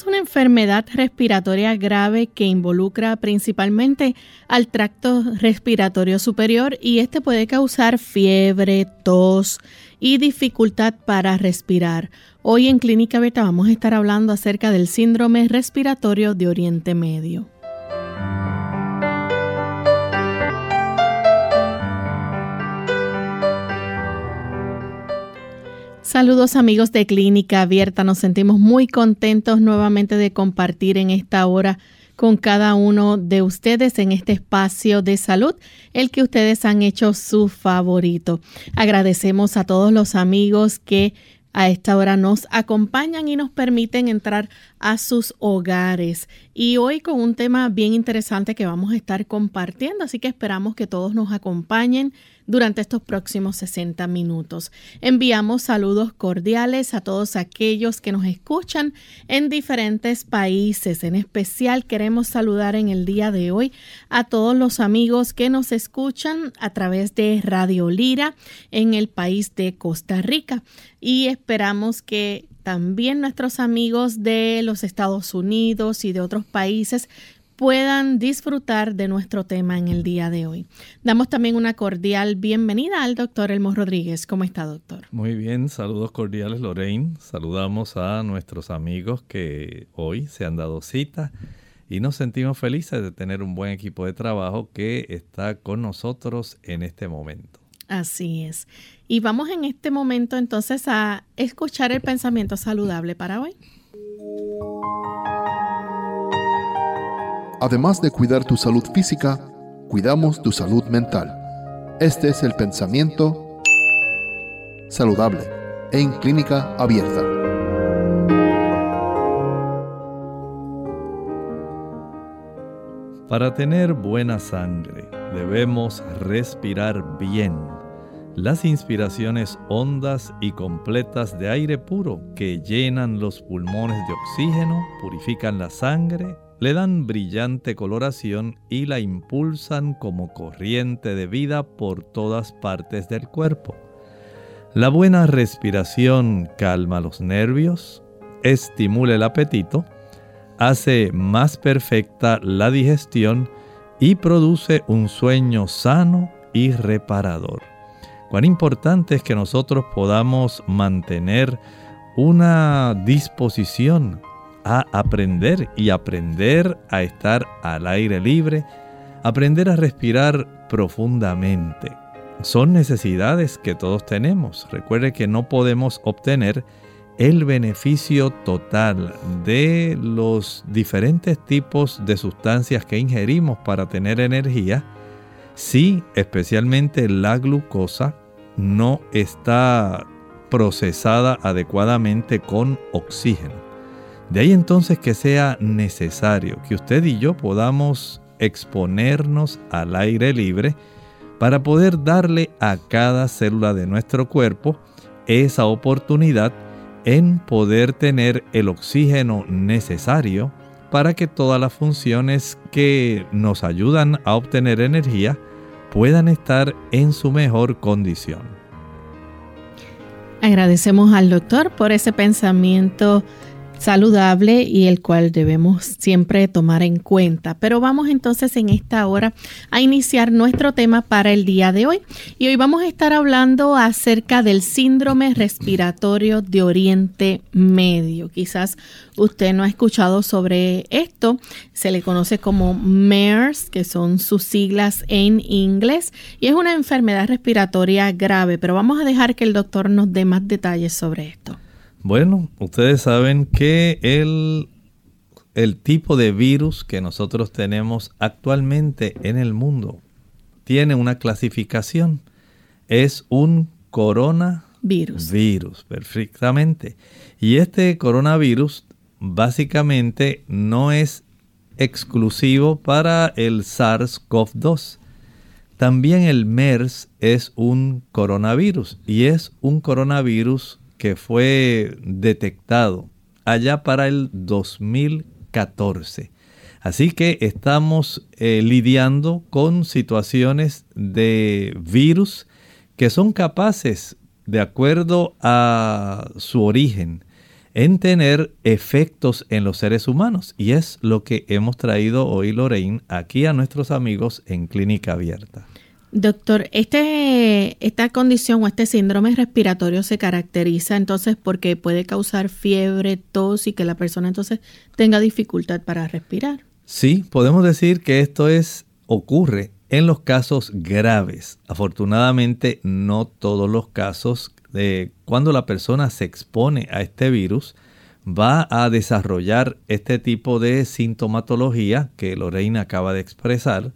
Es una enfermedad respiratoria grave que involucra principalmente al tracto respiratorio superior y este puede causar fiebre, tos y dificultad para respirar. Hoy en Clínica Beta vamos a estar hablando acerca del síndrome respiratorio de Oriente Medio. Saludos amigos de Clínica Abierta, nos sentimos muy contentos nuevamente de compartir en esta hora con cada uno de ustedes en este espacio de salud, el que ustedes han hecho su favorito. Agradecemos a todos los amigos que a esta hora nos acompañan y nos permiten entrar a sus hogares. Y hoy con un tema bien interesante que vamos a estar compartiendo, así que esperamos que todos nos acompañen durante estos próximos 60 minutos. Enviamos saludos cordiales a todos aquellos que nos escuchan en diferentes países. En especial queremos saludar en el día de hoy a todos los amigos que nos escuchan a través de Radio Lira en el país de Costa Rica. Y esperamos que también nuestros amigos de los Estados Unidos y de otros países puedan disfrutar de nuestro tema en el día de hoy. Damos también una cordial bienvenida al doctor Elmo Rodríguez. ¿Cómo está, doctor? Muy bien, saludos cordiales, Lorraine. Saludamos a nuestros amigos que hoy se han dado cita y nos sentimos felices de tener un buen equipo de trabajo que está con nosotros en este momento. Así es. Y vamos en este momento entonces a escuchar el pensamiento saludable para hoy. Además de cuidar tu salud física, cuidamos tu salud mental. Este es el pensamiento saludable en clínica abierta. Para tener buena sangre debemos respirar bien. Las inspiraciones hondas y completas de aire puro que llenan los pulmones de oxígeno, purifican la sangre, le dan brillante coloración y la impulsan como corriente de vida por todas partes del cuerpo. La buena respiración calma los nervios, estimula el apetito, hace más perfecta la digestión y produce un sueño sano y reparador. Cuán importante es que nosotros podamos mantener una disposición a aprender y aprender a estar al aire libre, aprender a respirar profundamente. Son necesidades que todos tenemos. Recuerde que no podemos obtener el beneficio total de los diferentes tipos de sustancias que ingerimos para tener energía si especialmente la glucosa no está procesada adecuadamente con oxígeno. De ahí entonces que sea necesario que usted y yo podamos exponernos al aire libre para poder darle a cada célula de nuestro cuerpo esa oportunidad en poder tener el oxígeno necesario para que todas las funciones que nos ayudan a obtener energía puedan estar en su mejor condición. Agradecemos al doctor por ese pensamiento saludable y el cual debemos siempre tomar en cuenta. Pero vamos entonces en esta hora a iniciar nuestro tema para el día de hoy. Y hoy vamos a estar hablando acerca del síndrome respiratorio de Oriente Medio. Quizás usted no ha escuchado sobre esto. Se le conoce como MERS, que son sus siglas en inglés, y es una enfermedad respiratoria grave. Pero vamos a dejar que el doctor nos dé más detalles sobre esto. Bueno, ustedes saben que el, el tipo de virus que nosotros tenemos actualmente en el mundo tiene una clasificación. Es un coronavirus. Virus, perfectamente. Y este coronavirus básicamente no es exclusivo para el SARS-CoV-2. También el MERS es un coronavirus y es un coronavirus que fue detectado allá para el 2014. Así que estamos eh, lidiando con situaciones de virus que son capaces, de acuerdo a su origen, en tener efectos en los seres humanos. Y es lo que hemos traído hoy, Lorraine, aquí a nuestros amigos en Clínica Abierta. Doctor, este, esta condición o este síndrome respiratorio se caracteriza entonces porque puede causar fiebre, tos y que la persona entonces tenga dificultad para respirar. Sí, podemos decir que esto es ocurre en los casos graves. Afortunadamente, no todos los casos de cuando la persona se expone a este virus va a desarrollar este tipo de sintomatología que Lorena acaba de expresar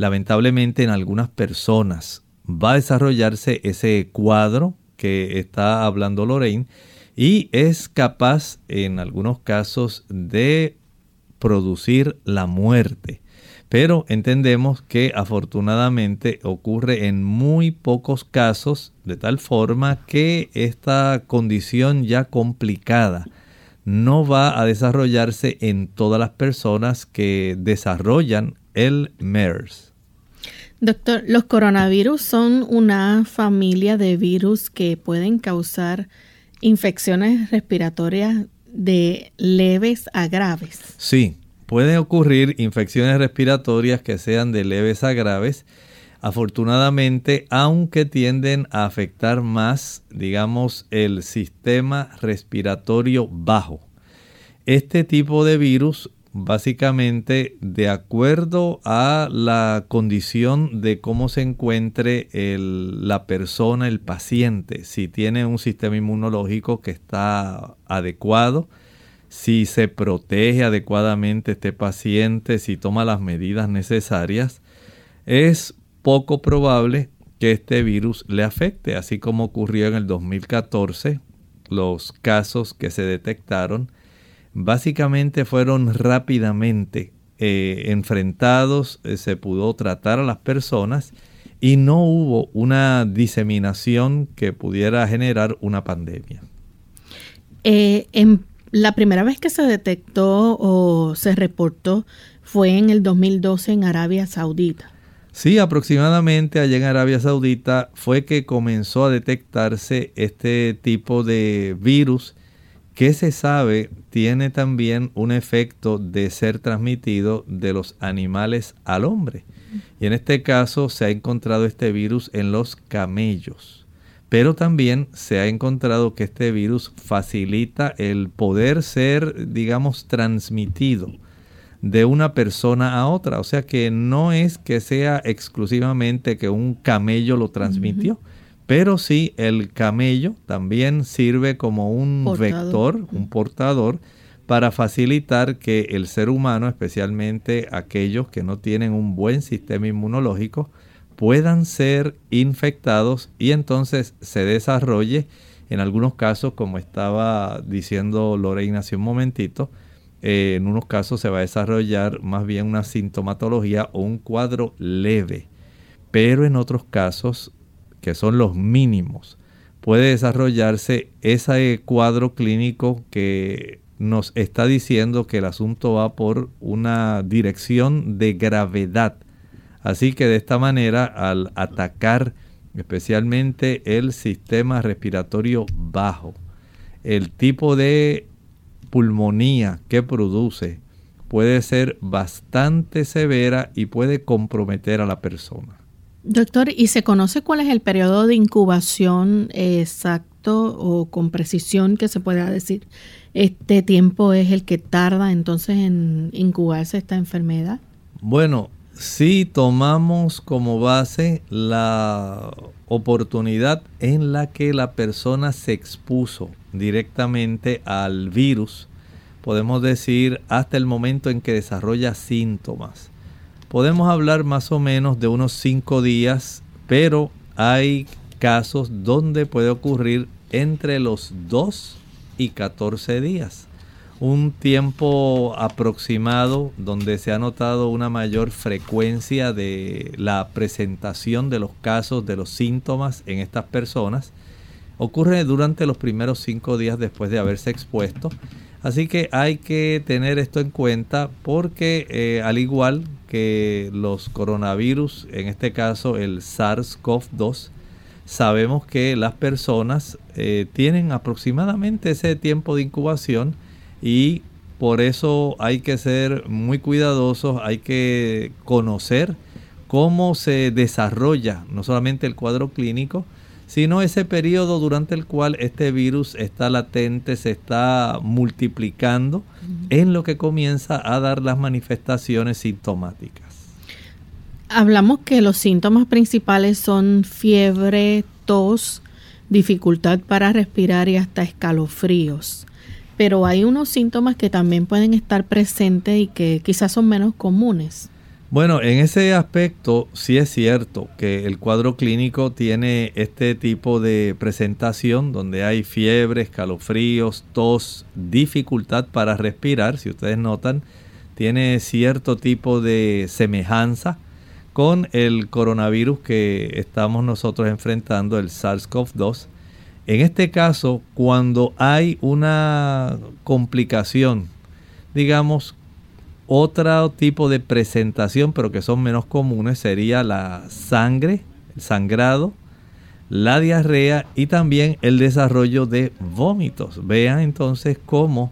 lamentablemente en algunas personas va a desarrollarse ese cuadro que está hablando Lorraine y es capaz en algunos casos de producir la muerte. Pero entendemos que afortunadamente ocurre en muy pocos casos de tal forma que esta condición ya complicada no va a desarrollarse en todas las personas que desarrollan el MERS. Doctor, los coronavirus son una familia de virus que pueden causar infecciones respiratorias de leves a graves. Sí, pueden ocurrir infecciones respiratorias que sean de leves a graves. Afortunadamente, aunque tienden a afectar más, digamos, el sistema respiratorio bajo. Este tipo de virus básicamente de acuerdo a la condición de cómo se encuentre la persona, el paciente, si tiene un sistema inmunológico que está adecuado, si se protege adecuadamente este paciente, si toma las medidas necesarias, es poco probable que este virus le afecte, así como ocurrió en el 2014, los casos que se detectaron básicamente fueron rápidamente eh, enfrentados, eh, se pudo tratar a las personas y no hubo una diseminación que pudiera generar una pandemia. Eh, en la primera vez que se detectó o se reportó fue en el 2012 en Arabia Saudita. Sí, aproximadamente allá en Arabia Saudita fue que comenzó a detectarse este tipo de virus que se sabe tiene también un efecto de ser transmitido de los animales al hombre. Y en este caso se ha encontrado este virus en los camellos. Pero también se ha encontrado que este virus facilita el poder ser, digamos, transmitido de una persona a otra. O sea que no es que sea exclusivamente que un camello lo transmitió, pero sí, el camello también sirve como un vector, un portador, para facilitar que el ser humano, especialmente aquellos que no tienen un buen sistema inmunológico, puedan ser infectados y entonces se desarrolle, en algunos casos, como estaba diciendo Lorena hace un momentito, eh, en unos casos se va a desarrollar más bien una sintomatología o un cuadro leve, pero en otros casos que son los mínimos, puede desarrollarse ese cuadro clínico que nos está diciendo que el asunto va por una dirección de gravedad. Así que de esta manera, al atacar especialmente el sistema respiratorio bajo, el tipo de pulmonía que produce puede ser bastante severa y puede comprometer a la persona. Doctor, ¿y se conoce cuál es el periodo de incubación exacto o con precisión que se pueda decir? Este tiempo es el que tarda entonces en incubarse esta enfermedad. Bueno, si tomamos como base la oportunidad en la que la persona se expuso directamente al virus, podemos decir hasta el momento en que desarrolla síntomas. Podemos hablar más o menos de unos 5 días, pero hay casos donde puede ocurrir entre los 2 y 14 días un tiempo aproximado donde se ha notado una mayor frecuencia de la presentación de los casos, de los síntomas en estas personas, ocurre durante los primeros cinco días después de haberse expuesto. Así que hay que tener esto en cuenta porque eh, al igual que los coronavirus, en este caso el SARS-CoV-2, sabemos que las personas eh, tienen aproximadamente ese tiempo de incubación y por eso hay que ser muy cuidadosos, hay que conocer cómo se desarrolla no solamente el cuadro clínico, sino ese periodo durante el cual este virus está latente, se está multiplicando, en lo que comienza a dar las manifestaciones sintomáticas. Hablamos que los síntomas principales son fiebre, tos, dificultad para respirar y hasta escalofríos pero hay unos síntomas que también pueden estar presentes y que quizás son menos comunes. Bueno, en ese aspecto sí es cierto que el cuadro clínico tiene este tipo de presentación donde hay fiebre, escalofríos, tos, dificultad para respirar, si ustedes notan, tiene cierto tipo de semejanza con el coronavirus que estamos nosotros enfrentando, el SARS-CoV-2 en este caso, cuando hay una complicación, digamos, otro tipo de presentación, pero que son menos comunes, sería la sangre, el sangrado, la diarrea y también el desarrollo de vómitos. Vean entonces cómo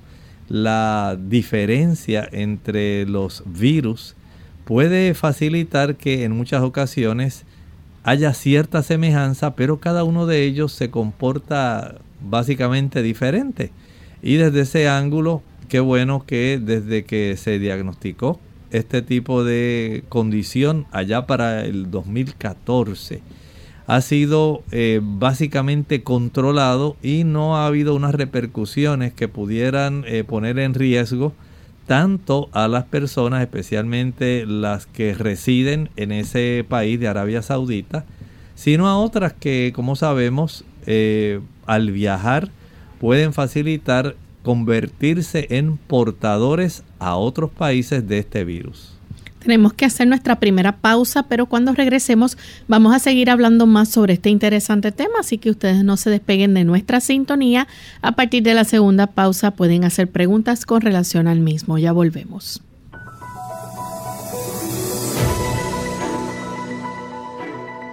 la diferencia entre los virus puede facilitar que en muchas ocasiones haya cierta semejanza, pero cada uno de ellos se comporta básicamente diferente. Y desde ese ángulo, qué bueno que desde que se diagnosticó este tipo de condición allá para el 2014, ha sido eh, básicamente controlado y no ha habido unas repercusiones que pudieran eh, poner en riesgo tanto a las personas, especialmente las que residen en ese país de Arabia Saudita, sino a otras que, como sabemos, eh, al viajar pueden facilitar convertirse en portadores a otros países de este virus. Tenemos que hacer nuestra primera pausa, pero cuando regresemos vamos a seguir hablando más sobre este interesante tema, así que ustedes no se despeguen de nuestra sintonía. A partir de la segunda pausa pueden hacer preguntas con relación al mismo. Ya volvemos.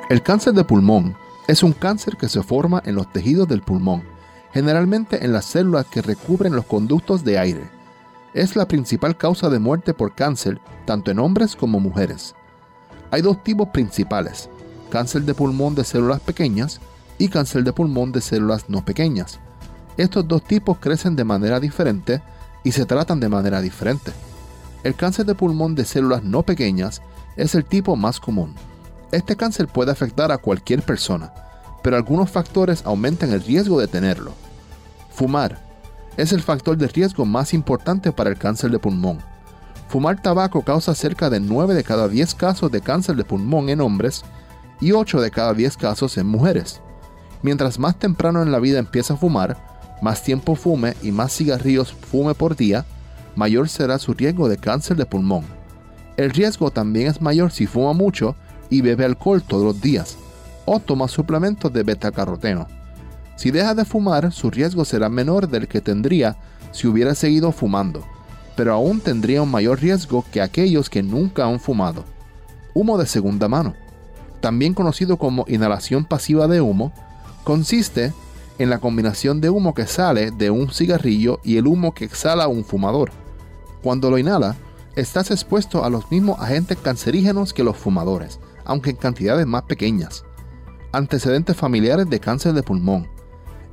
El cáncer de pulmón es un cáncer que se forma en los tejidos del pulmón, generalmente en las células que recubren los conductos de aire es la principal causa de muerte por cáncer tanto en hombres como mujeres. Hay dos tipos principales, cáncer de pulmón de células pequeñas y cáncer de pulmón de células no pequeñas. Estos dos tipos crecen de manera diferente y se tratan de manera diferente. El cáncer de pulmón de células no pequeñas es el tipo más común. Este cáncer puede afectar a cualquier persona, pero algunos factores aumentan el riesgo de tenerlo. Fumar, es el factor de riesgo más importante para el cáncer de pulmón. Fumar tabaco causa cerca de 9 de cada 10 casos de cáncer de pulmón en hombres y 8 de cada 10 casos en mujeres. Mientras más temprano en la vida empieza a fumar, más tiempo fume y más cigarrillos fume por día, mayor será su riesgo de cáncer de pulmón. El riesgo también es mayor si fuma mucho y bebe alcohol todos los días, o toma suplementos de betacaroteno. Si deja de fumar, su riesgo será menor del que tendría si hubiera seguido fumando, pero aún tendría un mayor riesgo que aquellos que nunca han fumado. Humo de segunda mano, también conocido como inhalación pasiva de humo, consiste en la combinación de humo que sale de un cigarrillo y el humo que exhala un fumador. Cuando lo inhala, estás expuesto a los mismos agentes cancerígenos que los fumadores, aunque en cantidades más pequeñas. Antecedentes familiares de cáncer de pulmón,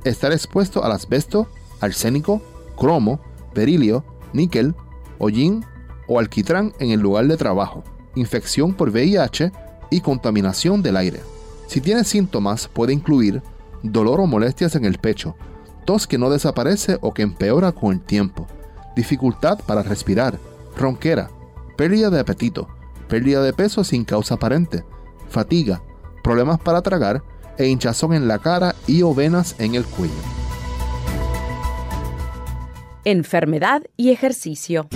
estar expuesto al asbesto, arsénico, cromo, berilio, níquel, hollín o alquitrán en el lugar de trabajo. infección por VIH y contaminación del aire. Si tiene síntomas puede incluir dolor o molestias en el pecho, tos que no desaparece o que empeora con el tiempo, dificultad para respirar, ronquera, pérdida de apetito, pérdida de peso sin causa aparente, fatiga, problemas para tragar e hinchazón en la cara y o venas en el cuello. Enfermedad y ejercicio.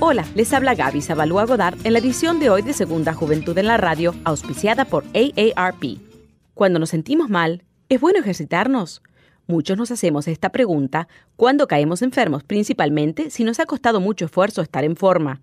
Hola, les habla Gaby Zabalúa Godard en la edición de hoy de Segunda Juventud en la Radio, auspiciada por AARP. Cuando nos sentimos mal, ¿es bueno ejercitarnos? Muchos nos hacemos esta pregunta cuando caemos enfermos, principalmente si nos ha costado mucho esfuerzo estar en forma.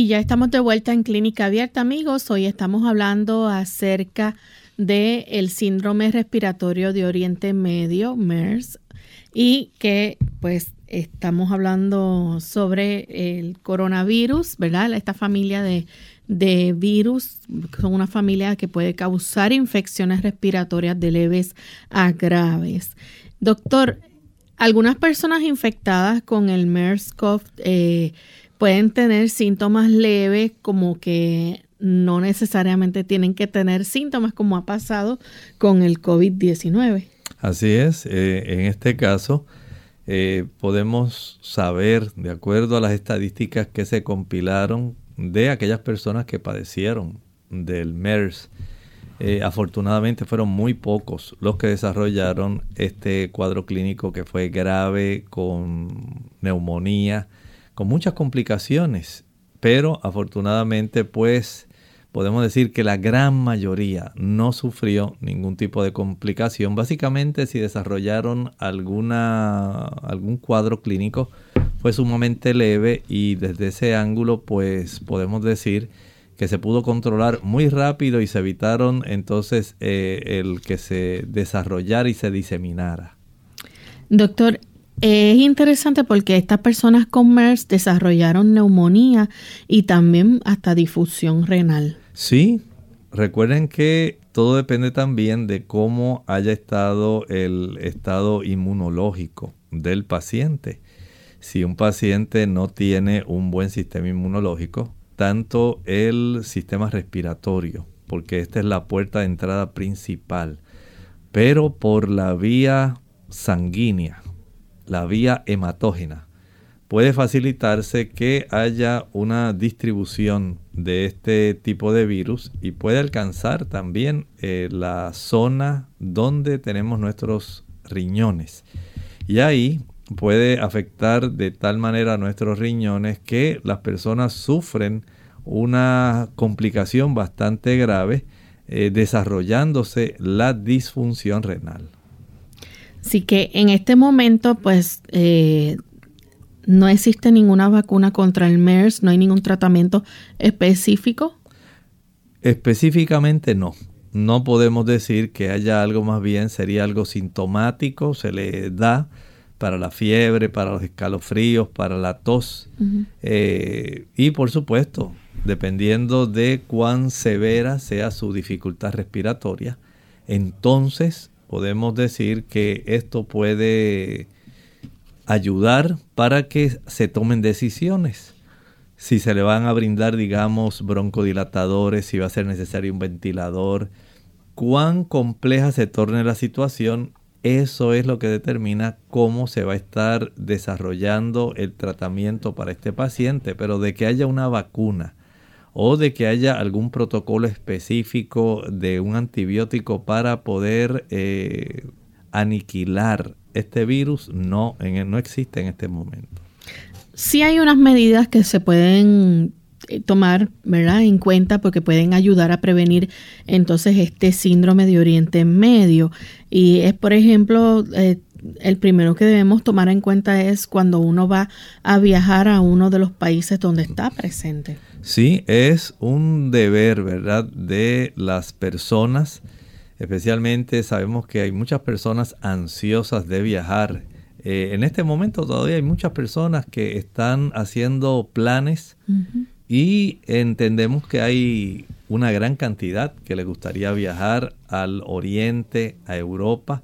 Y ya estamos de vuelta en Clínica Abierta, amigos. Hoy estamos hablando acerca del el síndrome respiratorio de Oriente Medio, MERS, y que pues estamos hablando sobre el coronavirus, ¿verdad? Esta familia de, de virus son una familia que puede causar infecciones respiratorias de leves a graves. Doctor, algunas personas infectadas con el MERS-CoV eh, pueden tener síntomas leves como que no necesariamente tienen que tener síntomas como ha pasado con el COVID-19. Así es, eh, en este caso eh, podemos saber, de acuerdo a las estadísticas que se compilaron de aquellas personas que padecieron del MERS, eh, afortunadamente fueron muy pocos los que desarrollaron este cuadro clínico que fue grave, con neumonía, con muchas complicaciones, pero afortunadamente pues podemos decir que la gran mayoría no sufrió ningún tipo de complicación. Básicamente si desarrollaron alguna, algún cuadro clínico fue sumamente leve y desde ese ángulo pues podemos decir que se pudo controlar muy rápido y se evitaron entonces eh, el que se desarrollara y se diseminara. Doctor, es interesante porque estas personas con MERS desarrollaron neumonía y también hasta difusión renal. Sí, recuerden que todo depende también de cómo haya estado el estado inmunológico del paciente. Si un paciente no tiene un buen sistema inmunológico, tanto el sistema respiratorio, porque esta es la puerta de entrada principal, pero por la vía sanguínea, la vía hematógena, puede facilitarse que haya una distribución de este tipo de virus y puede alcanzar también eh, la zona donde tenemos nuestros riñones. Y ahí puede afectar de tal manera a nuestros riñones que las personas sufren una complicación bastante grave eh, desarrollándose la disfunción renal. Así que en este momento, pues eh, no existe ninguna vacuna contra el MERS, no hay ningún tratamiento específico. Específicamente no. No podemos decir que haya algo más bien, sería algo sintomático, se le da para la fiebre, para los escalofríos, para la tos. Eh, y por supuesto, dependiendo de cuán severa sea su dificultad respiratoria, entonces podemos decir que esto puede ayudar para que se tomen decisiones. Si se le van a brindar, digamos, broncodilatadores, si va a ser necesario un ventilador, cuán compleja se torne la situación, eso es lo que determina cómo se va a estar desarrollando el tratamiento para este paciente, pero de que haya una vacuna o de que haya algún protocolo específico de un antibiótico para poder eh, aniquilar este virus, no, en, no existe en este momento. Sí hay unas medidas que se pueden eh, tomar ¿verdad? en cuenta porque pueden ayudar a prevenir entonces este síndrome de Oriente Medio. Y es, por ejemplo, eh, el primero que debemos tomar en cuenta es cuando uno va a viajar a uno de los países donde está presente. Sí, es un deber, ¿verdad?, de las personas. Especialmente sabemos que hay muchas personas ansiosas de viajar. Eh, en este momento todavía hay muchas personas que están haciendo planes y entendemos que hay una gran cantidad que le gustaría viajar al oriente, a Europa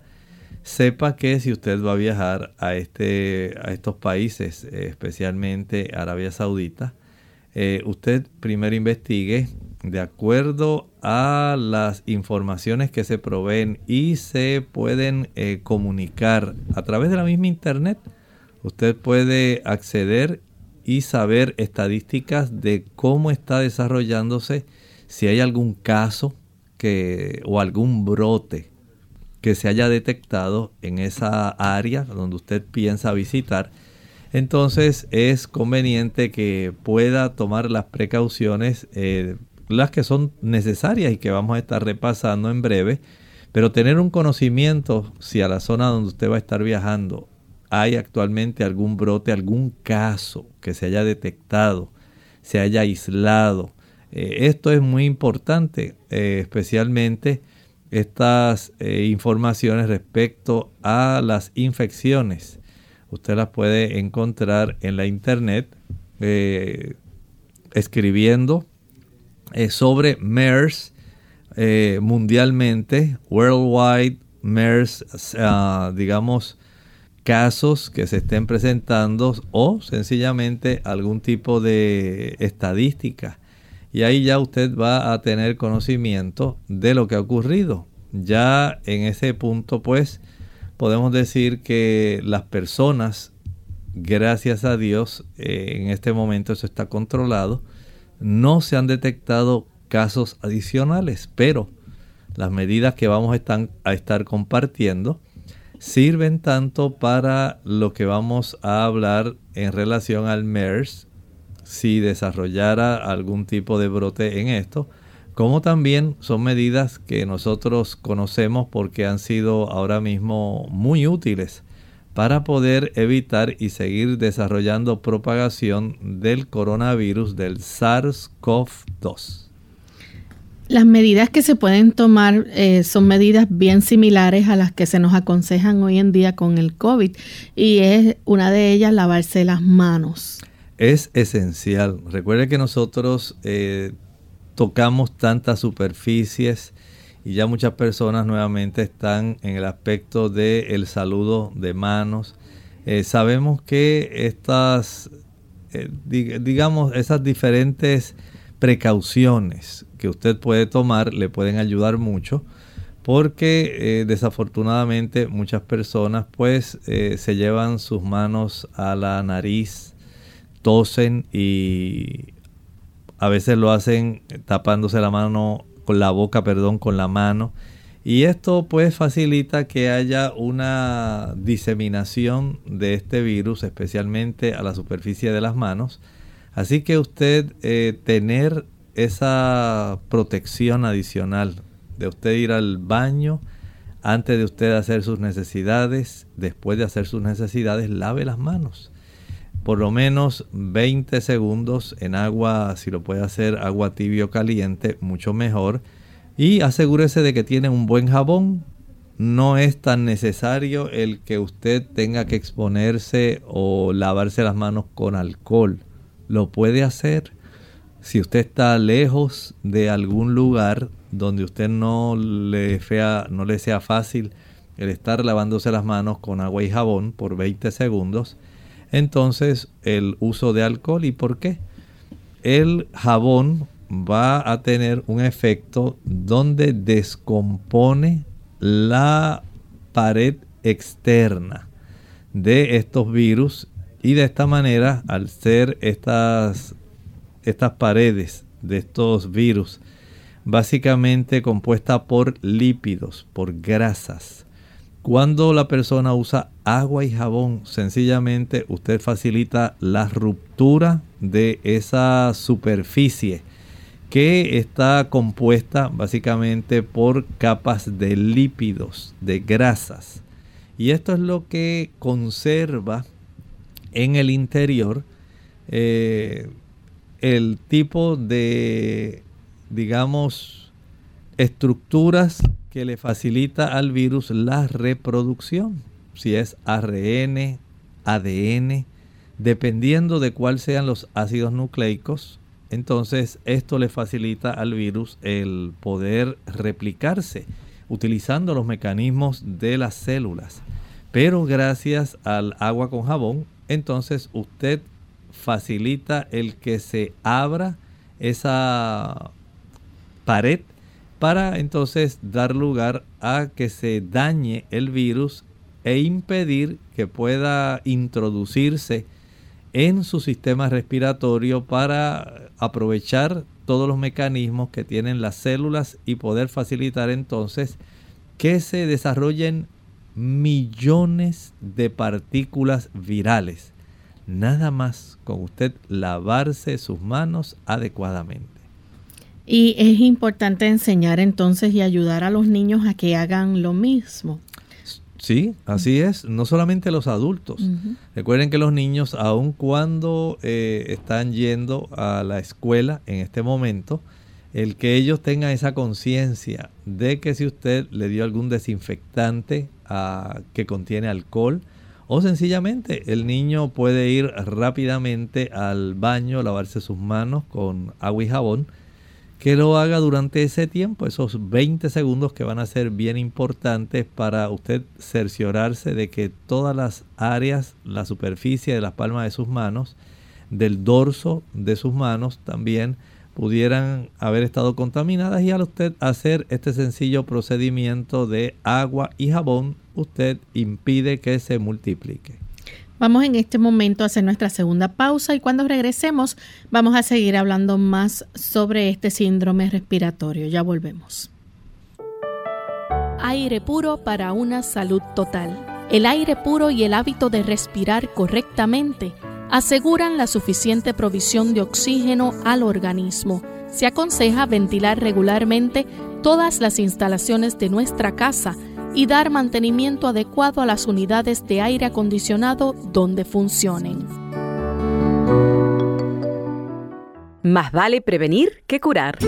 sepa que si usted va a viajar a, este, a estos países, eh, especialmente Arabia Saudita, eh, usted primero investigue de acuerdo a las informaciones que se proveen y se pueden eh, comunicar a través de la misma internet. Usted puede acceder y saber estadísticas de cómo está desarrollándose, si hay algún caso que, o algún brote que se haya detectado en esa área donde usted piensa visitar, entonces es conveniente que pueda tomar las precauciones, eh, las que son necesarias y que vamos a estar repasando en breve, pero tener un conocimiento si a la zona donde usted va a estar viajando hay actualmente algún brote, algún caso que se haya detectado, se haya aislado. Eh, esto es muy importante, eh, especialmente estas eh, informaciones respecto a las infecciones. Usted las puede encontrar en la internet eh, escribiendo eh, sobre MERS mundialmente, worldwide MERS, ah, digamos, casos que se estén presentando o sencillamente algún tipo de estadística y ahí ya usted va a tener conocimiento de lo que ha ocurrido. Ya en ese punto pues podemos decir que las personas, gracias a Dios, eh, en este momento eso está controlado, no se han detectado casos adicionales, pero las medidas que vamos a a estar compartiendo sirven tanto para lo que vamos a hablar en relación al MERS, si desarrollara algún tipo de brote en esto, como también son medidas que nosotros conocemos porque han sido ahora mismo muy útiles para poder evitar y seguir desarrollando propagación del coronavirus del SARS-CoV-2. Las medidas que se pueden tomar eh, son medidas bien similares a las que se nos aconsejan hoy en día con el COVID y es una de ellas lavarse las manos es esencial. Recuerde que nosotros eh, tocamos tantas superficies y ya muchas personas nuevamente están en el aspecto del el saludo de manos. Eh, sabemos que estas, eh, digamos, esas diferentes precauciones que usted puede tomar le pueden ayudar mucho porque desafortunadamente muchas personas pues se llevan sus manos a la nariz tosen y a veces lo hacen tapándose la mano con la boca, perdón, con la mano. Y esto pues facilita que haya una diseminación de este virus, especialmente a la superficie de las manos. Así que usted eh, tener esa protección adicional de usted ir al baño antes de usted hacer sus necesidades, después de hacer sus necesidades, lave las manos. Por lo menos 20 segundos en agua, si lo puede hacer agua tibio caliente, mucho mejor. Y asegúrese de que tiene un buen jabón. No es tan necesario el que usted tenga que exponerse o lavarse las manos con alcohol. Lo puede hacer si usted está lejos de algún lugar donde usted no le, no le sea fácil el estar lavándose las manos con agua y jabón por 20 segundos, entonces el uso de alcohol. ¿Y por qué? El jabón va a tener un efecto donde descompone la pared externa de estos virus y de esta manera al ser estas, estas paredes de estos virus básicamente compuesta por lípidos, por grasas. Cuando la persona usa agua y jabón, sencillamente usted facilita la ruptura de esa superficie que está compuesta básicamente por capas de lípidos, de grasas. Y esto es lo que conserva en el interior eh, el tipo de digamos, estructuras que le facilita al virus la reproducción. Si es ARN, ADN, dependiendo de cuáles sean los ácidos nucleicos, entonces esto le facilita al virus el poder replicarse utilizando los mecanismos de las células. Pero gracias al agua con jabón, entonces usted facilita el que se abra esa pared para entonces dar lugar a que se dañe el virus e impedir que pueda introducirse en su sistema respiratorio para aprovechar todos los mecanismos que tienen las células y poder facilitar entonces que se desarrollen millones de partículas virales. Nada más con usted lavarse sus manos adecuadamente. Y es importante enseñar entonces y ayudar a los niños a que hagan lo mismo. Sí, así es, no solamente los adultos. Recuerden que los niños, aun cuando eh, están yendo a la escuela en este momento, el que ellos tengan esa conciencia de que si usted le dio algún desinfectante ah, que contiene alcohol, o sencillamente el niño puede ir rápidamente al baño, lavarse sus manos con agua y jabón, que lo haga durante ese tiempo, esos 20 segundos que van a ser bien importantes para usted cerciorarse de que todas las áreas, la superficie de las palmas de sus manos, del dorso de sus manos también pudieran haber estado contaminadas y al usted hacer este sencillo procedimiento de agua y jabón, usted impide que se multiplique. Vamos en este momento a hacer nuestra segunda pausa y cuando regresemos vamos a seguir hablando más sobre este síndrome respiratorio. Ya volvemos. Aire puro para una salud total. El aire puro y el hábito de respirar correctamente aseguran la suficiente provisión de oxígeno al organismo. Se aconseja ventilar regularmente todas las instalaciones de nuestra casa y dar mantenimiento adecuado a las unidades de aire acondicionado donde funcionen. Más vale prevenir que curar.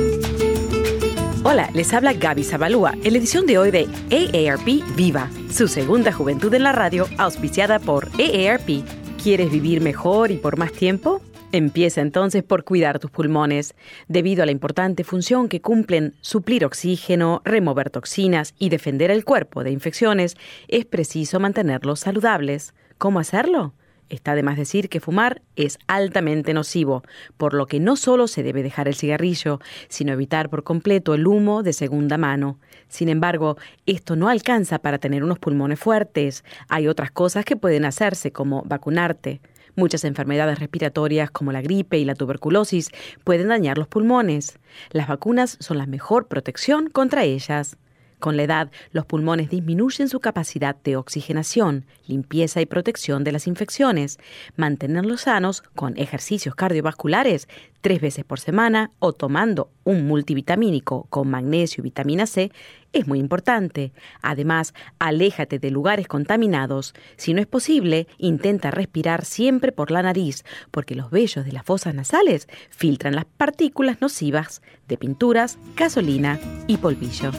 Hola, les habla Gaby Zabalúa en la edición de hoy de AARP Viva, su segunda juventud en la radio, auspiciada por AARP. ¿Quieres vivir mejor y por más tiempo? Empieza entonces por cuidar tus pulmones. Debido a la importante función que cumplen suplir oxígeno, remover toxinas y defender el cuerpo de infecciones, es preciso mantenerlos saludables. ¿Cómo hacerlo? Está de más decir que fumar es altamente nocivo, por lo que no solo se debe dejar el cigarrillo, sino evitar por completo el humo de segunda mano. Sin embargo, esto no alcanza para tener unos pulmones fuertes. Hay otras cosas que pueden hacerse, como vacunarte. Muchas enfermedades respiratorias como la gripe y la tuberculosis pueden dañar los pulmones. Las vacunas son la mejor protección contra ellas. Con la edad, los pulmones disminuyen su capacidad de oxigenación, limpieza y protección de las infecciones. Mantenerlos sanos con ejercicios cardiovasculares tres veces por semana o tomando un multivitamínico con magnesio y vitamina C es muy importante. Además, aléjate de lugares contaminados. Si no es posible, intenta respirar siempre por la nariz, porque los vellos de las fosas nasales filtran las partículas nocivas de pinturas, gasolina y polvillo.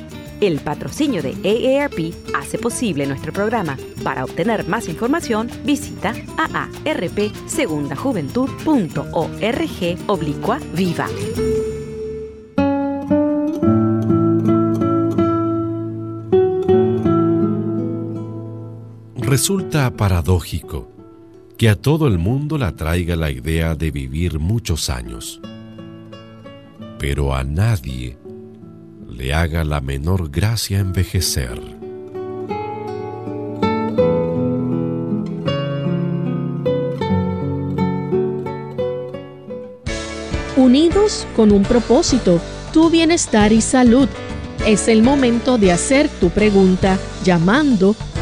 El patrocinio de AARP hace posible nuestro programa. Para obtener más información, visita aarpsegundajuventud.org oblicua viva. Resulta paradójico que a todo el mundo le atraiga la idea de vivir muchos años, pero a nadie le haga la menor gracia envejecer. Unidos con un propósito, tu bienestar y salud. Es el momento de hacer tu pregunta llamando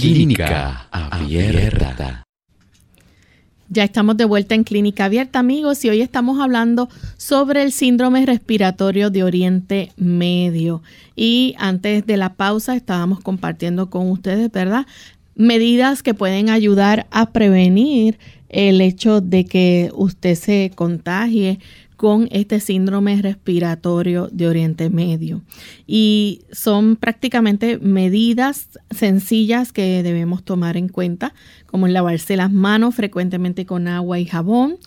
Clínica Abierta. Ya estamos de vuelta en Clínica Abierta, amigos, y hoy estamos hablando sobre el síndrome respiratorio de Oriente Medio. Y antes de la pausa estábamos compartiendo con ustedes, ¿verdad? Medidas que pueden ayudar a prevenir el hecho de que usted se contagie con este síndrome respiratorio de Oriente Medio. Y son prácticamente medidas sencillas que debemos tomar en cuenta, como lavarse las manos frecuentemente con agua y jabón,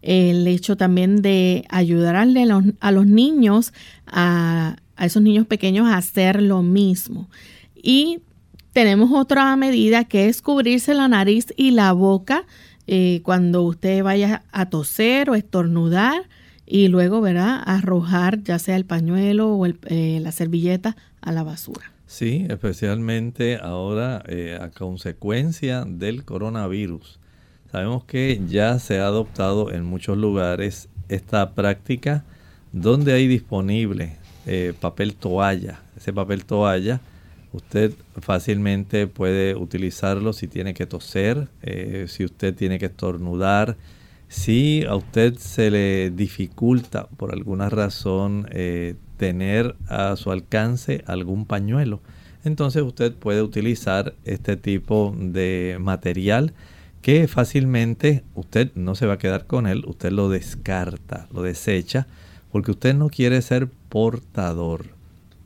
el hecho también de ayudarle a los, niños, a, esos niños pequeños a hacer lo mismo. Y tenemos otra medida que es cubrirse la nariz y la boca eh, cuando usted vaya a toser o estornudar y luego, ¿verdad?, arrojar ya sea el pañuelo o eh, la servilleta a la basura. Sí, especialmente ahora eh, a consecuencia del coronavirus. Sabemos que ya se ha adoptado en muchos lugares esta práctica donde hay disponible eh, papel toalla. Ese papel toalla usted fácilmente puede utilizarlo si tiene que toser, si usted tiene que estornudar, si a usted se le dificulta por alguna razón eh, tener a su alcance algún pañuelo, entonces usted puede utilizar este tipo de material que fácilmente usted no se va a quedar con él, usted lo descarta, lo desecha, porque usted no quiere ser portador,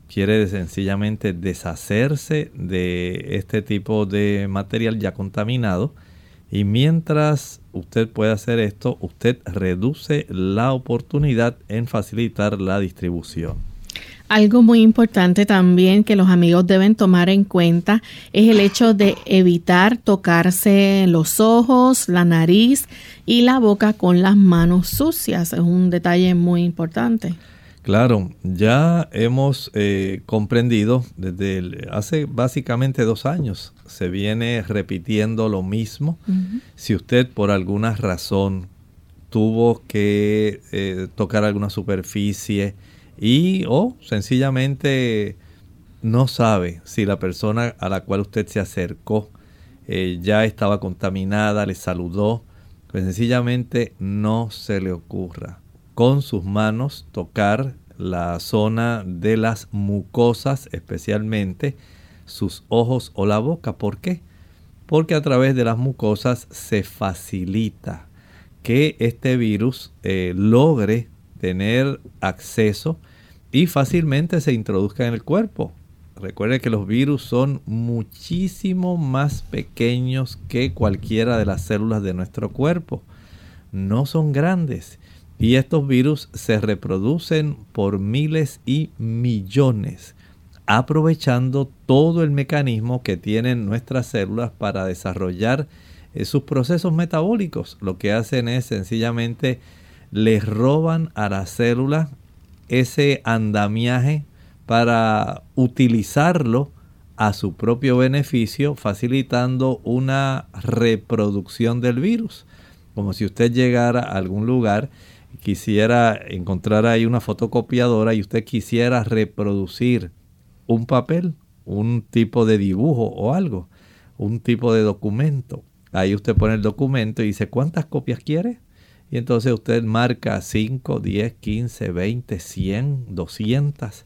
quiere sencillamente deshacerse de este tipo de material ya contaminado y mientras usted puede hacer esto, usted reduce la oportunidad en facilitar la distribución. Algo muy importante también que los amigos deben tomar en cuenta es el hecho de evitar tocarse los ojos, la nariz y la boca con las manos sucias. Es un detalle muy importante. Claro, ya hemos eh, comprendido desde hace básicamente dos años se viene repitiendo lo mismo. Si usted por alguna razón tuvo que eh, tocar alguna superficie y o sencillamente no sabe si la persona a la cual usted se acercó eh, ya estaba contaminada, le saludó, pues sencillamente no se le ocurra con sus manos tocar la zona de las mucosas, especialmente sus ojos o la boca. ¿Por qué? Porque a través de las mucosas se facilita que este virus eh, logre tener acceso y fácilmente se introduzca en el cuerpo. Recuerde que los virus son muchísimo más pequeños que cualquiera de las células de nuestro cuerpo. No son grandes. Y estos virus se reproducen por miles y millones, aprovechando todo el mecanismo que tienen nuestras células para desarrollar eh, sus procesos metabólicos. Lo que hacen es sencillamente les roban a la célula ese andamiaje para utilizarlo a su propio beneficio, facilitando una reproducción del virus. Como si usted llegara a algún lugar, quisiera encontrar ahí una fotocopiadora y usted quisiera reproducir un papel, un tipo de dibujo o algo, un tipo de documento. Ahí usted pone el documento y dice, ¿cuántas copias quiere? Y entonces usted marca 5, 10, 15, 20, 100, 200.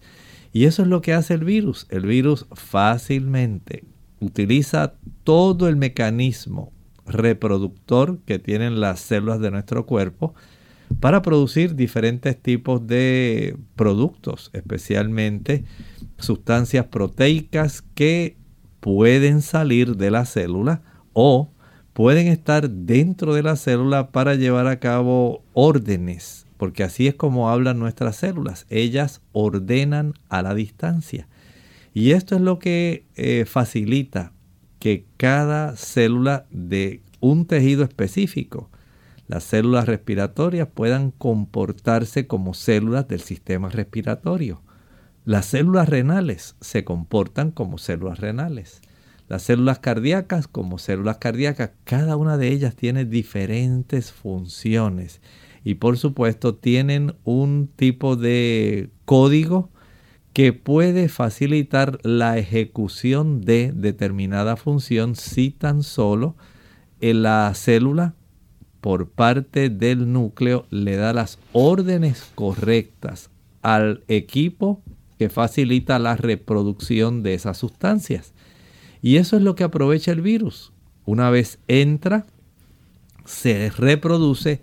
Y eso es lo que hace el virus. El virus fácilmente utiliza todo el mecanismo reproductor que tienen las células de nuestro cuerpo para producir diferentes tipos de productos, especialmente sustancias proteicas que pueden salir de la célula o pueden estar dentro de la célula para llevar a cabo órdenes, porque así es como hablan nuestras células. Ellas ordenan a la distancia. Y esto es lo que eh, facilita que cada célula de un tejido específico, las células respiratorias, puedan comportarse como células del sistema respiratorio. Las células renales se comportan como células renales. Las células cardíacas como células cardíacas, cada una de ellas tiene diferentes funciones y por supuesto tienen un tipo de código que puede facilitar la ejecución de determinada función si tan solo la célula por parte del núcleo le da las órdenes correctas al equipo que facilita la reproducción de esas sustancias. Y eso es lo que aprovecha el virus. Una vez entra, se reproduce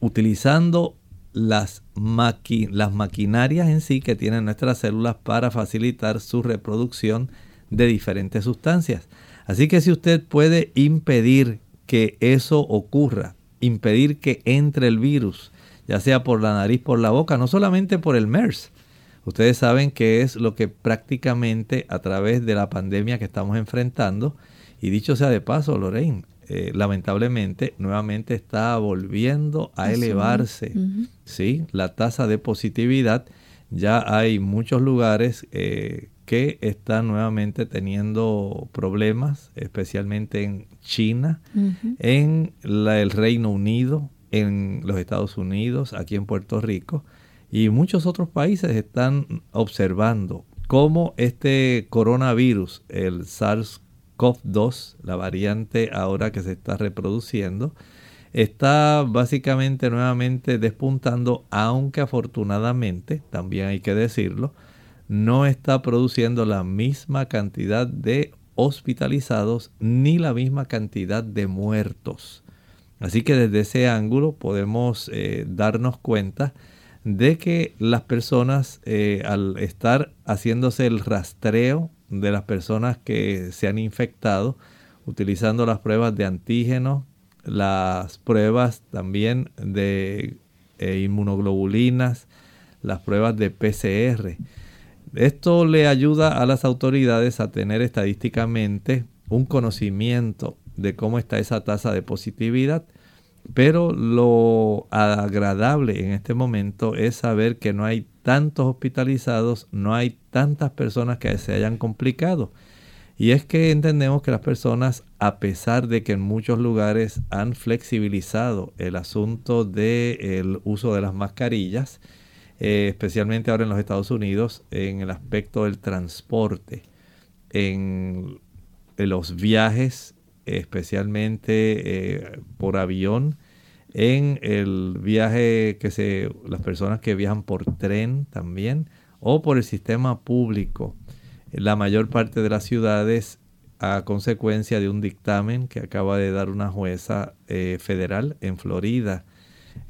utilizando las, las maquinarias en sí que tienen nuestras células para facilitar su reproducción de diferentes sustancias. Así que si usted puede impedir que eso ocurra, impedir que entre el virus, ya sea por la nariz, por la boca, no solamente por el MERS, Ustedes saben que es lo que prácticamente a través de la pandemia que estamos enfrentando, y dicho sea de paso, Lorraine, eh, lamentablemente nuevamente está volviendo a elevarse ¿sí? la tasa de positividad. Ya hay muchos lugares eh, que están nuevamente teniendo problemas, especialmente en China, en el Reino Unido, en los Estados Unidos, aquí en Puerto Rico. Y muchos otros países están observando cómo este coronavirus, el SARS-CoV-2, la variante ahora que se está reproduciendo, está básicamente nuevamente despuntando, aunque afortunadamente, también hay que decirlo, no está produciendo la misma cantidad de hospitalizados ni la misma cantidad de muertos. Así que desde ese ángulo podemos eh, darnos cuenta de que las personas eh, al estar haciéndose el rastreo de las personas que se han infectado, utilizando las pruebas de antígenos, las pruebas también de eh, inmunoglobulinas, las pruebas de PCR. Esto le ayuda a las autoridades a tener estadísticamente un conocimiento de cómo está esa tasa de positividad pero lo agradable en este momento es saber que no hay tantos hospitalizados, no hay tantas personas que se hayan complicado. Y es que entendemos que las personas, a pesar de que en muchos lugares han flexibilizado el asunto del uso de las mascarillas, eh, especialmente ahora en los Estados Unidos, en el aspecto del transporte, en los viajes especialmente eh, por avión, en el viaje que se, las personas que viajan por tren también, o por el sistema público. La mayor parte de las ciudades, a consecuencia de un dictamen que acaba de dar una jueza eh, federal en Florida,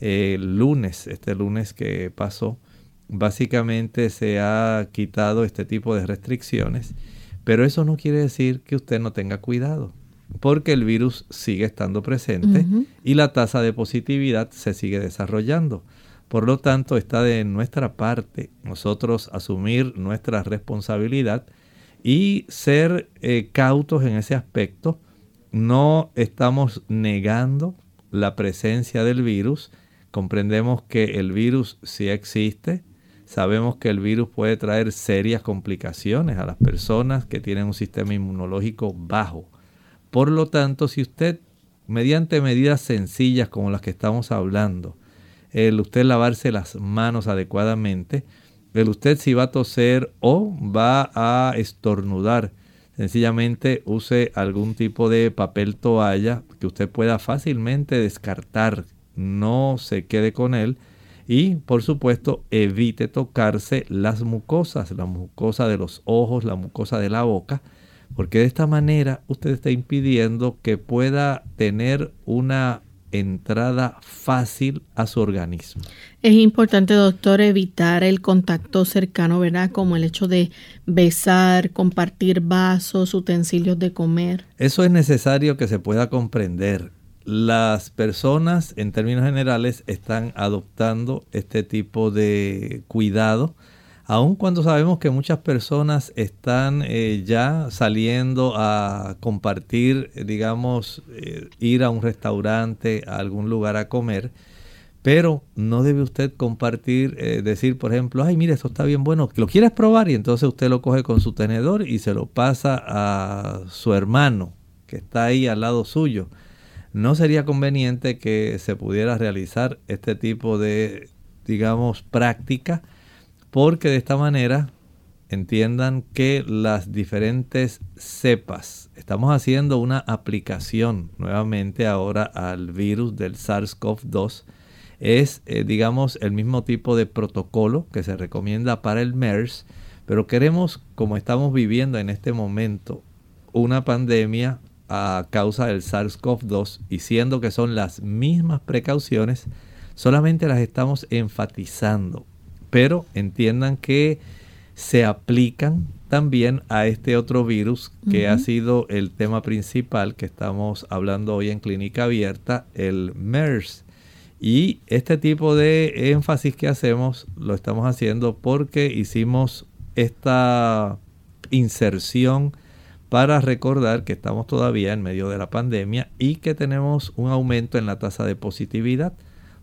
el lunes, este lunes que pasó, básicamente se ha quitado este tipo de restricciones, pero eso no quiere decir que usted no tenga cuidado, porque el virus sigue estando presente y la tasa de positividad se sigue desarrollando. Por lo tanto, está de nuestra parte nosotros asumir nuestra responsabilidad y ser eh, cautos en ese aspecto. No estamos negando la presencia del virus. Comprendemos que el virus sí existe. Sabemos que el virus puede traer serias complicaciones a las personas que tienen un sistema inmunológico bajo. Por lo tanto, si usted, mediante medidas sencillas como las que estamos hablando, el usted lavarse las manos adecuadamente, el usted si va a toser o va a estornudar, sencillamente use algún tipo de papel toalla que usted pueda fácilmente descartar, no se quede con él y por supuesto evite tocarse las mucosas, la mucosa de los ojos, la mucosa de la boca, porque de esta manera usted está impidiendo que pueda tener una entrada fácil a su organismo. Es importante, doctor, evitar el contacto cercano, ¿verdad? Como el hecho de besar, compartir vasos, utensilios de comer. Eso es necesario que se pueda comprender. Las personas, en términos generales, están adoptando este tipo de cuidado aun cuando sabemos que muchas personas están eh, ya saliendo a compartir, digamos, eh, ir a un restaurante, a algún lugar a comer, pero no debe usted compartir, eh, decir, por ejemplo, ay, mire, esto está bien bueno, ¿lo quieres probar? Y entonces usted lo coge con su tenedor y se lo pasa a su hermano, que está ahí al lado suyo. No sería conveniente que se pudiera realizar este tipo de, digamos, práctica porque de esta manera entiendan que las diferentes cepas, estamos haciendo una aplicación nuevamente ahora al virus del SARS-CoV-2, es eh, digamos el mismo tipo de protocolo que se recomienda para el MERS, pero queremos, como estamos viviendo en este momento, una pandemia a causa del SARS-CoV-2 y siendo que son las mismas precauciones, solamente las estamos enfatizando pero entiendan que se aplican también a este otro virus que ha sido el tema principal que estamos hablando hoy en clínica abierta, el MERS. Y este tipo de énfasis que hacemos lo estamos haciendo porque hicimos esta inserción para recordar que estamos todavía en medio de la pandemia y que tenemos un aumento en la tasa de positividad.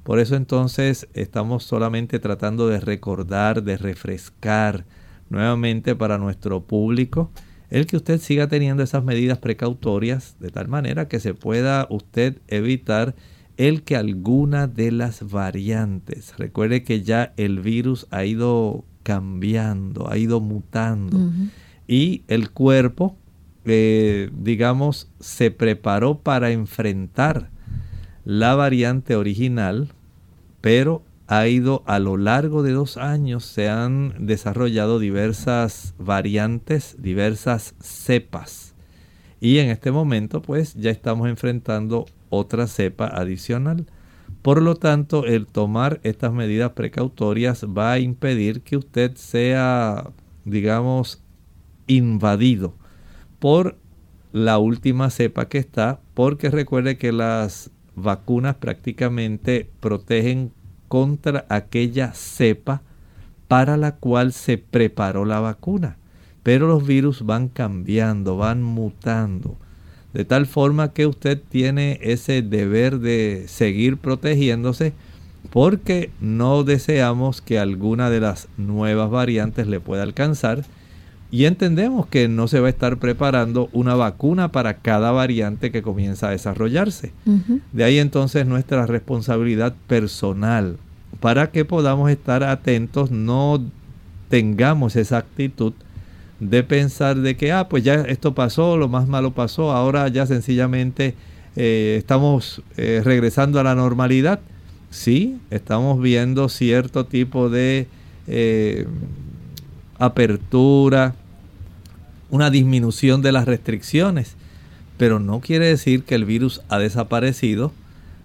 Por eso entonces estamos solamente tratando de recordar, de refrescar nuevamente para nuestro público el que usted siga teniendo esas medidas precautorias de tal manera que se pueda usted evitar el que alguna de las variantes, recuerde que ya el virus ha ido cambiando, ha ido mutando y el cuerpo, eh, digamos, se preparó para enfrentar la variante original pero ha ido a lo largo de dos años, se han desarrollado diversas variantes, diversas cepas. Y en este momento pues ya estamos enfrentando otra cepa adicional. Por lo tanto, el tomar estas medidas precautorias va a impedir que usted sea, digamos, invadido por la última cepa que está, porque recuerde que las vacunas prácticamente protegen contra aquella cepa para la cual se preparó la vacuna. Pero los virus van cambiando, van mutando. De tal forma que usted tiene ese deber de seguir protegiéndose porque no deseamos que alguna de las nuevas variantes le pueda alcanzar y entendemos que no se va a estar preparando una vacuna para cada variante que comienza a desarrollarse. De ahí entonces nuestra responsabilidad personal para que podamos estar atentos, no tengamos esa actitud de pensar de que, ah, pues ya esto pasó, lo más malo pasó, ahora ya sencillamente eh, estamos eh, regresando a la normalidad. Sí, estamos viendo cierto tipo de eh, apertura, una disminución de las restricciones, pero no quiere decir que el virus ha desaparecido,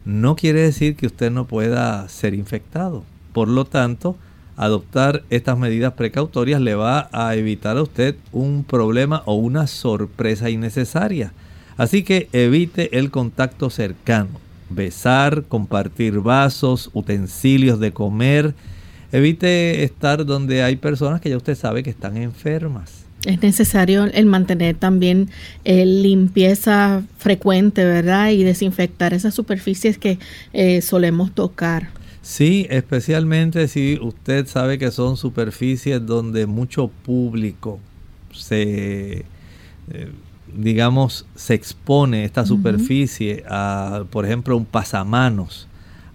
no quiere decir que usted no pueda ser infectado. Por lo tanto, adoptar estas medidas precautorias le va a evitar a usted un problema o una sorpresa innecesaria. Así que evite el contacto cercano. Besar, compartir vasos, utensilios de comer. Evite estar donde hay personas que ya usted sabe que están enfermas. Es necesario el mantener también eh, limpieza frecuente, ¿verdad? Y desinfectar esas superficies que eh, solemos tocar. Sí, especialmente si usted sabe que son superficies donde mucho público se, eh, digamos, se expone esta superficie a, por ejemplo, un pasamanos,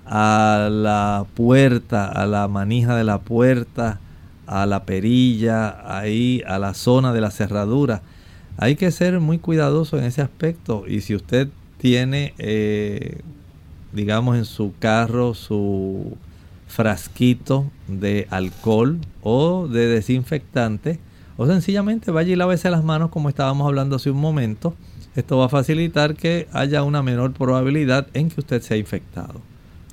a la puerta, a la manija de la puerta, a la perilla, ahí, a la zona de la cerradura. Hay que ser muy cuidadoso en ese aspecto y si usted tiene eh, digamos, en su carro su frasquito de alcohol o de desinfectante o sencillamente vaya y lávese las manos como estábamos hablando hace un momento. Esto va a facilitar que haya una menor probabilidad en que usted sea infectado.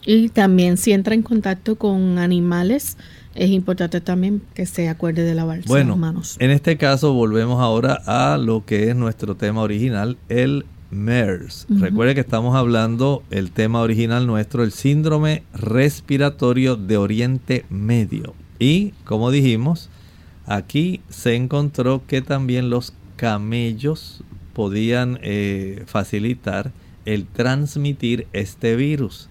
Y también si entra en contacto con animales, es importante también que se acuerde de lavarse las manos. En este caso volvemos ahora a lo que es nuestro tema original, el MERS. Recuerde que estamos hablando el tema original nuestro, el síndrome respiratorio de Oriente Medio. Y como dijimos, aquí se encontró que también los camellos podían eh, facilitar el transmitir este virus.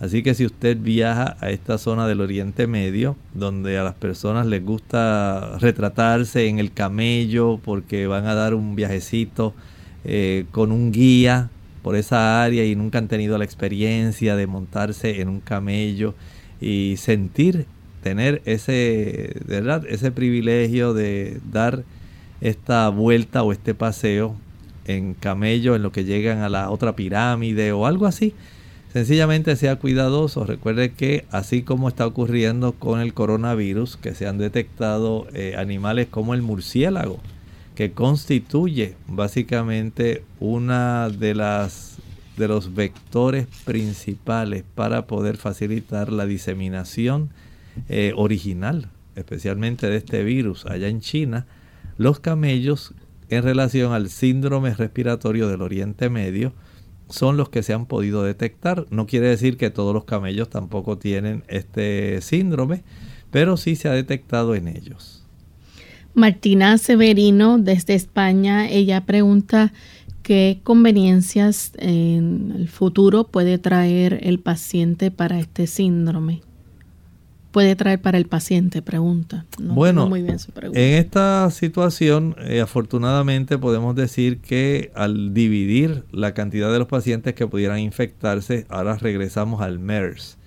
Así que si usted viaja a esta zona del Oriente Medio, donde a las personas les gusta retratarse en el camello porque van a dar un viajecito eh, con un guía por esa área y nunca han tenido la experiencia de montarse en un camello y sentir, tener ese, ¿verdad? ese privilegio de dar esta vuelta o este paseo en camello en lo que llegan a la otra pirámide o algo así. Sencillamente sea cuidadoso. Recuerde que así como está ocurriendo con el coronavirus, que se han detectado eh, animales como el murciélago, que constituye básicamente una de las de los vectores principales para poder facilitar la diseminación eh, original, especialmente de este virus allá en China, los camellos en relación al síndrome respiratorio del Oriente Medio son los que se han podido detectar. No quiere decir que todos los camellos tampoco tienen este síndrome, pero sí se ha detectado en ellos. Martina Severino desde España, ella pregunta qué conveniencias en el futuro puede traer el paciente para este síndrome. Puede traer para el paciente, pregunta. bueno, muy bien su pregunta. en esta situación, eh, afortunadamente podemos decir que al dividir la cantidad de los pacientes que pudieran infectarse, ahora regresamos al MERS.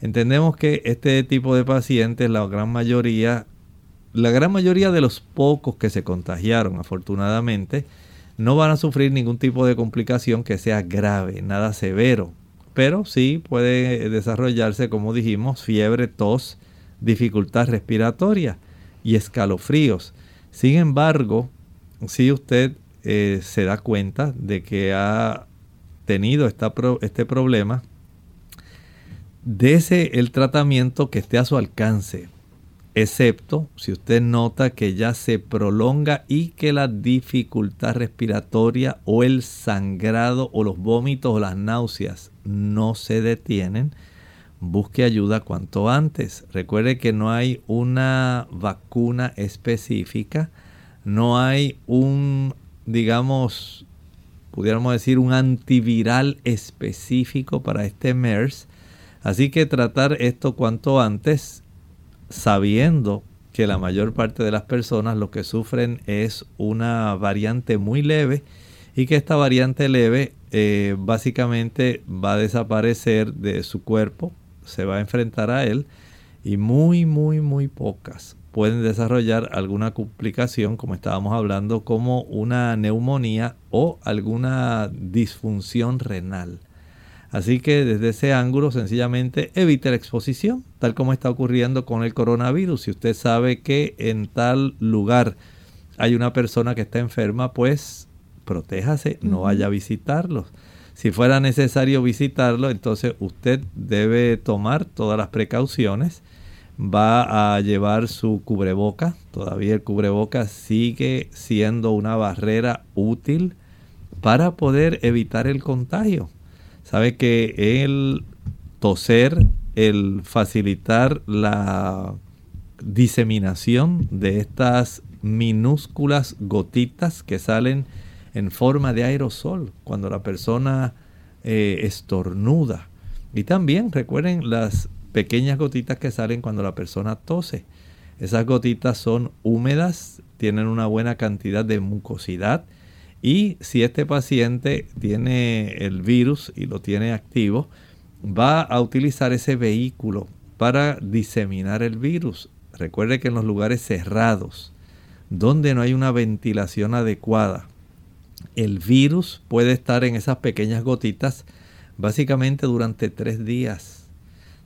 Entendemos que este tipo de pacientes, la gran mayoría, la gran mayoría de los pocos que se contagiaron, afortunadamente, no van a sufrir ningún tipo de complicación que sea grave, nada severo. Pero sí puede desarrollarse, como dijimos, fiebre, tos, dificultad respiratoria y escalofríos. Sin embargo, si usted eh, se da cuenta de que ha tenido este problema, dese el tratamiento que esté a su alcance excepto si usted nota que ya se prolonga y que la dificultad respiratoria o el sangrado o los vómitos o las náuseas no se detienen, busque ayuda cuanto antes. Recuerde que no hay una vacuna específica, no hay un, digamos, pudiéramos decir, un antiviral específico para este MERS. Así que tratar esto cuanto antes sabiendo que la mayor parte de las personas lo que sufren es una variante muy leve y que esta variante leve eh, básicamente va a desaparecer de su cuerpo, se va a enfrentar a él y muy, muy, muy pocas pueden desarrollar alguna complicación, como estábamos hablando, como una neumonía o alguna disfunción renal. Así que desde ese ángulo sencillamente evite la exposición, tal como está ocurriendo con el coronavirus. Si usted sabe que en tal lugar hay una persona que está enferma, pues protéjase, no vaya a visitarlos. Si fuera necesario visitarlo, entonces usted debe tomar todas las precauciones, va a llevar su cubreboca. Todavía el cubreboca sigue siendo una barrera útil para poder evitar el contagio. Sabe que el toser, el facilitar la diseminación de estas minúsculas gotitas que salen en forma de aerosol cuando la persona eh, estornuda. Y también recuerden las pequeñas gotitas que salen cuando la persona tose. Esas gotitas son húmedas, tienen una buena cantidad de mucosidad y si este paciente tiene el virus y lo tiene activo, va a utilizar ese vehículo para diseminar el virus. Recuerde que en los lugares cerrados, donde no hay una ventilación adecuada, el virus puede estar en esas pequeñas gotitas básicamente durante tres días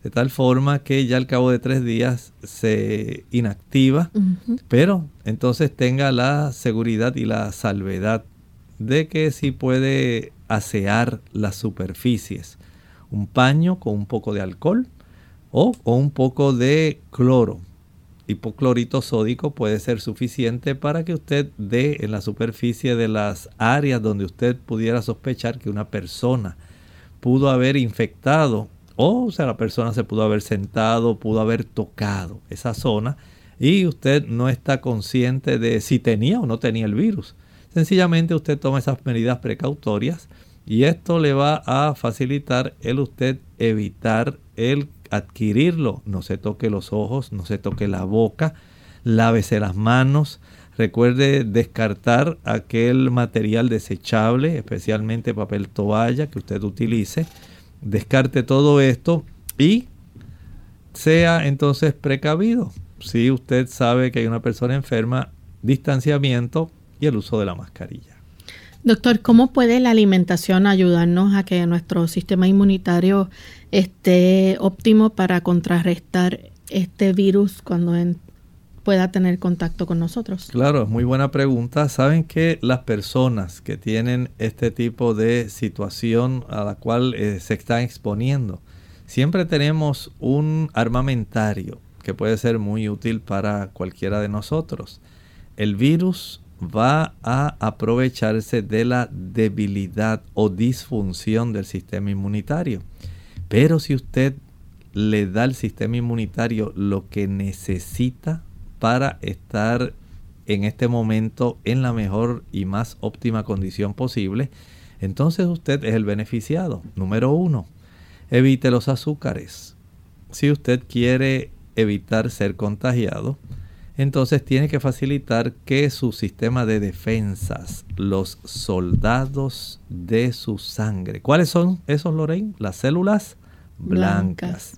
de tal forma que ya al cabo de tres días se inactiva, pero entonces tenga la seguridad y la salvedad de que sí puede asear las superficies. Un paño con un poco de alcohol o con un poco de cloro. Hipoclorito sódico puede ser suficiente para que usted dé en la superficie de las áreas donde usted pudiera sospechar que una persona pudo haber infectado o sea, la persona se pudo haber sentado, pudo haber tocado esa zona y usted no está consciente de si tenía o no tenía el virus. Sencillamente usted toma esas medidas precautorias y esto le va a facilitar el usted evitar el adquirirlo. No se toque los ojos, no se toque la boca, lávese las manos. Recuerde descartar aquel material desechable, especialmente papel toalla que usted utilice descarte todo esto y sea entonces precavido. Si usted sabe que hay una persona enferma, distanciamiento y el uso de la mascarilla. Doctor, ¿cómo puede la alimentación ayudarnos a que nuestro sistema inmunitario esté óptimo para contrarrestar este virus cuando pueda tener contacto con nosotros? Claro, muy buena pregunta. Saben que las personas que tienen este tipo de situación a la cual eh, se están exponiendo, siempre tenemos un armamentario que puede ser muy útil para cualquiera de nosotros. El virus va a aprovecharse de la debilidad o disfunción del sistema inmunitario. Pero si usted le da al sistema inmunitario lo que necesita para estar en este momento en la mejor y más óptima condición posible, entonces usted es el beneficiado. Número uno, evite los azúcares. Si usted quiere evitar ser contagiado, entonces tiene que facilitar que su sistema de defensas, los soldados de su sangre, ¿cuáles son esos, Lorraine? Las células blancas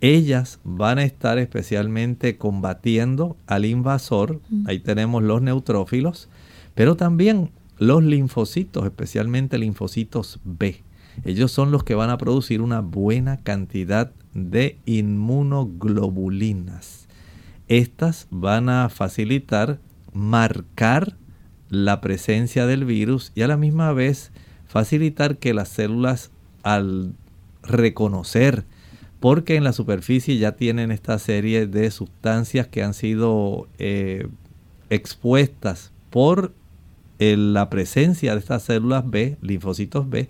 ellas van a estar especialmente combatiendo al invasor. Ahí tenemos los neutrófilos, pero también los linfocitos, especialmente linfocitos B. Ellos son los que van a producir una buena cantidad de inmunoglobulinas. Estas van a facilitar marcar la presencia del virus y a la misma vez facilitar que las células al reconocer porque en la superficie ya tienen esta serie de sustancias que han sido eh, expuestas por la presencia de estas células B, linfocitos B,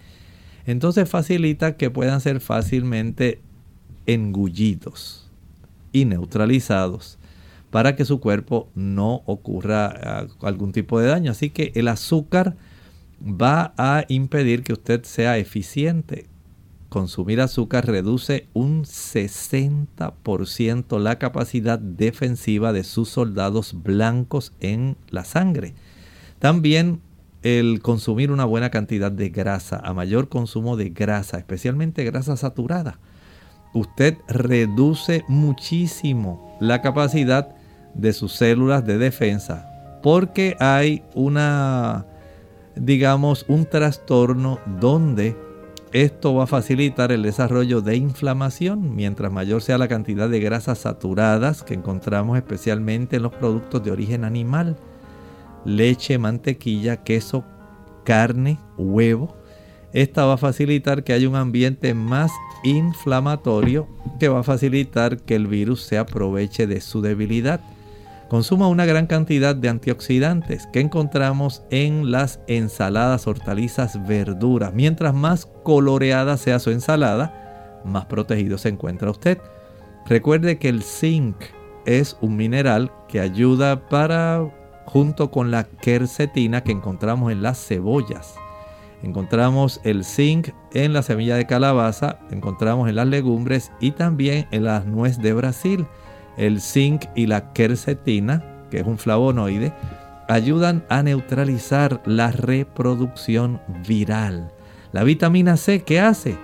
entonces facilita que puedan ser fácilmente engullidos y neutralizados para que su cuerpo no ocurra ah, algún tipo de daño. Así que el azúcar va a impedir que usted sea eficiente consumir azúcar reduce un 60% la capacidad defensiva de sus soldados blancos en la sangre. También el consumir una buena cantidad de grasa, a mayor consumo de grasa, especialmente grasa saturada, usted reduce muchísimo la capacidad de sus células de defensa porque hay una, digamos, un trastorno donde esto va a facilitar el desarrollo de inflamación mientras mayor sea la cantidad de grasas saturadas que encontramos especialmente en los productos de origen animal. Leche, mantequilla, queso, carne, huevo. esta va a facilitar que haya un ambiente más inflamatorio que va a facilitar que el virus se aproveche de su debilidad. Consuma una gran cantidad de antioxidantes que encontramos en las ensaladas, hortalizas, verduras. Mientras más coloreada sea su ensalada, más protegido se encuentra usted. Recuerde que el zinc es un mineral que ayuda para, junto con la quercetina que encontramos en las cebollas. Encontramos el zinc en la semilla de calabaza, encontramos en las legumbres y también en las nuez de Brasil. El zinc y la quercetina, que es un flavonoide, ayudan a neutralizar la reproducción viral. La vitamina C, ¿qué hace?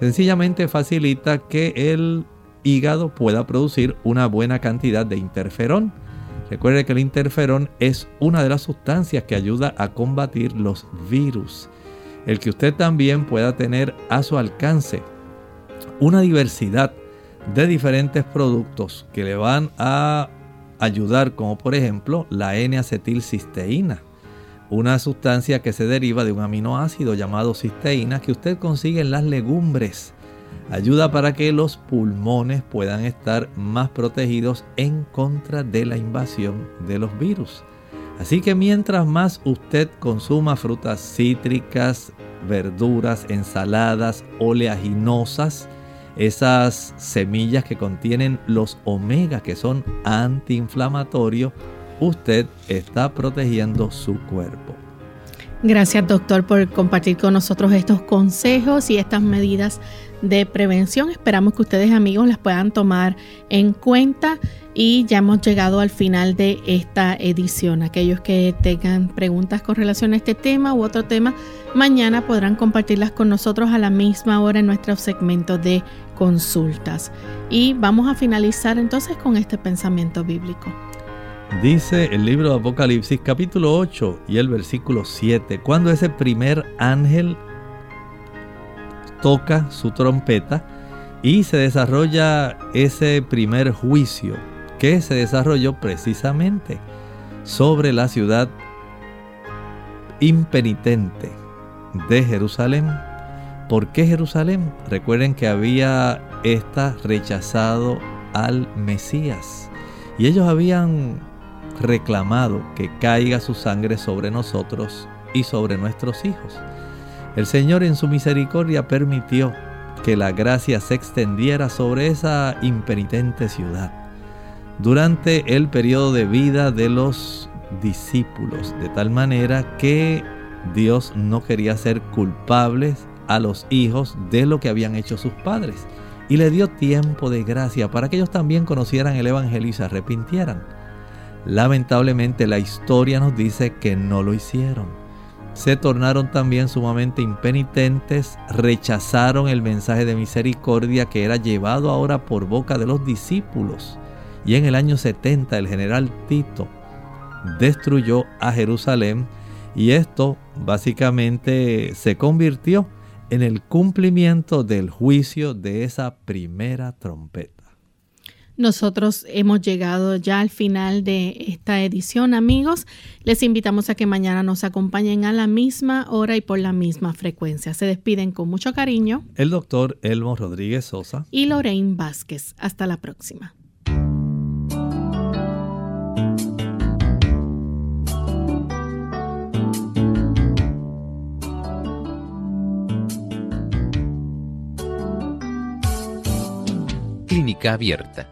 Sencillamente facilita que el hígado pueda producir una buena cantidad de interferón. Recuerde que el interferón es una de las sustancias que ayuda a combatir los virus. El que usted también pueda tener a su alcance una diversidad de diferentes productos que le van a ayudar, como por ejemplo la N-acetilcisteína, una sustancia que se deriva de un aminoácido llamado cisteína que usted consigue en las legumbres. Ayuda para que los pulmones puedan estar más protegidos en contra de la invasión de los virus. Así que mientras más usted consuma frutas cítricas, verduras, ensaladas, oleaginosas, esas semillas que contienen los omega que son antiinflamatorios, usted está protegiendo su cuerpo. Gracias doctor por compartir con nosotros estos consejos y estas medidas de prevención. Esperamos que ustedes amigos las puedan tomar en cuenta y ya hemos llegado al final de esta edición. Aquellos que tengan preguntas con relación a este tema u otro tema, mañana podrán compartirlas con nosotros a la misma hora en nuestro segmento de consultas. Y vamos a finalizar entonces con este pensamiento bíblico. Dice el libro de Apocalipsis capítulo 8 y el versículo 7, cuando ese primer ángel toca su trompeta y se desarrolla ese primer juicio que se desarrolló precisamente sobre la ciudad impenitente de Jerusalén. ¿Por qué Jerusalén? Recuerden que había esta rechazado al Mesías y ellos habían reclamado que caiga su sangre sobre nosotros y sobre nuestros hijos. El Señor en su misericordia permitió que la gracia se extendiera sobre esa impenitente ciudad durante el periodo de vida de los discípulos, de tal manera que Dios no quería ser culpables a los hijos de lo que habían hecho sus padres y le dio tiempo de gracia para que ellos también conocieran el Evangelio y se arrepintieran. Lamentablemente la historia nos dice que no lo hicieron. Se tornaron también sumamente impenitentes, rechazaron el mensaje de misericordia que era llevado ahora por boca de los discípulos y en el año 70 el general Tito destruyó a Jerusalén y esto básicamente se convirtió en el cumplimiento del juicio de esa primera trompeta. Nosotros hemos llegado ya al final de esta edición, amigos. Les invitamos a que mañana nos acompañen a la misma hora y por la misma frecuencia. Se despiden con mucho cariño. El doctor Elmo Rodríguez Sosa y Lorraine Vázquez. Hasta la próxima. Clínica Abierta.